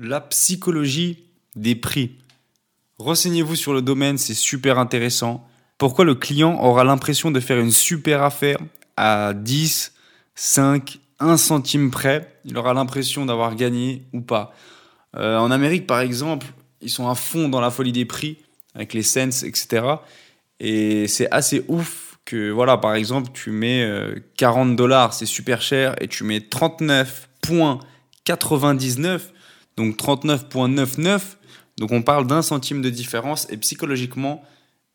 la psychologie des prix. Renseignez-vous sur le domaine, c'est super intéressant. Pourquoi le client aura l'impression de faire une super affaire à 10, 5, 1 centime près? Il aura l'impression d'avoir gagné ou pas. Euh, en Amérique, par exemple, ils sont à fond dans la folie des prix, avec les cents, etc. Et c'est assez ouf que, voilà, par exemple, tu mets 40 euh, dollars, c'est super cher, et tu mets 39,99, donc 39,99. Donc on parle d'un centime de différence, et psychologiquement,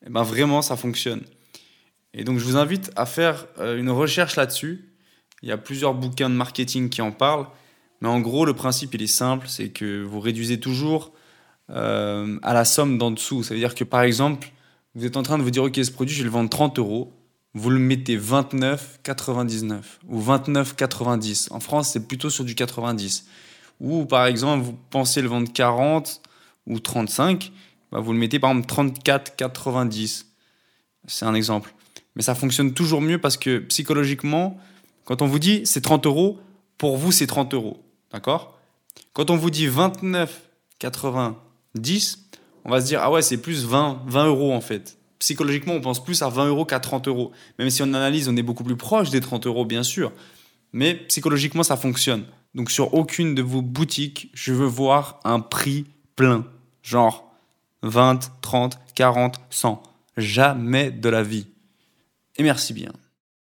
eh ben vraiment, ça fonctionne. Et donc, je vous invite à faire euh, une recherche là-dessus. Il y a plusieurs bouquins de marketing qui en parlent. Mais en gros, le principe, il est simple. C'est que vous réduisez toujours euh, à la somme d'en dessous. Ça veut dire que, par exemple, vous êtes en train de vous dire, OK, ce produit, je vais le vendre 30 euros. Vous le mettez 29,99 ou 29,90. En France, c'est plutôt sur du 90. Ou, par exemple, vous pensez le vendre 40 ou 35 bah, vous le mettez par exemple 34,90. C'est un exemple. Mais ça fonctionne toujours mieux parce que psychologiquement, quand on vous dit c'est 30 euros, pour vous c'est 30 euros. D'accord? Quand on vous dit 29,90, on va se dire ah ouais, c'est plus 20, 20 euros en fait. Psychologiquement, on pense plus à 20 euros qu'à 30 euros. Même si on analyse, on est beaucoup plus proche des 30 euros, bien sûr. Mais psychologiquement, ça fonctionne. Donc sur aucune de vos boutiques, je veux voir un prix plein. Genre 20, 30, 40, 100. Jamais de la vie. Et merci bien.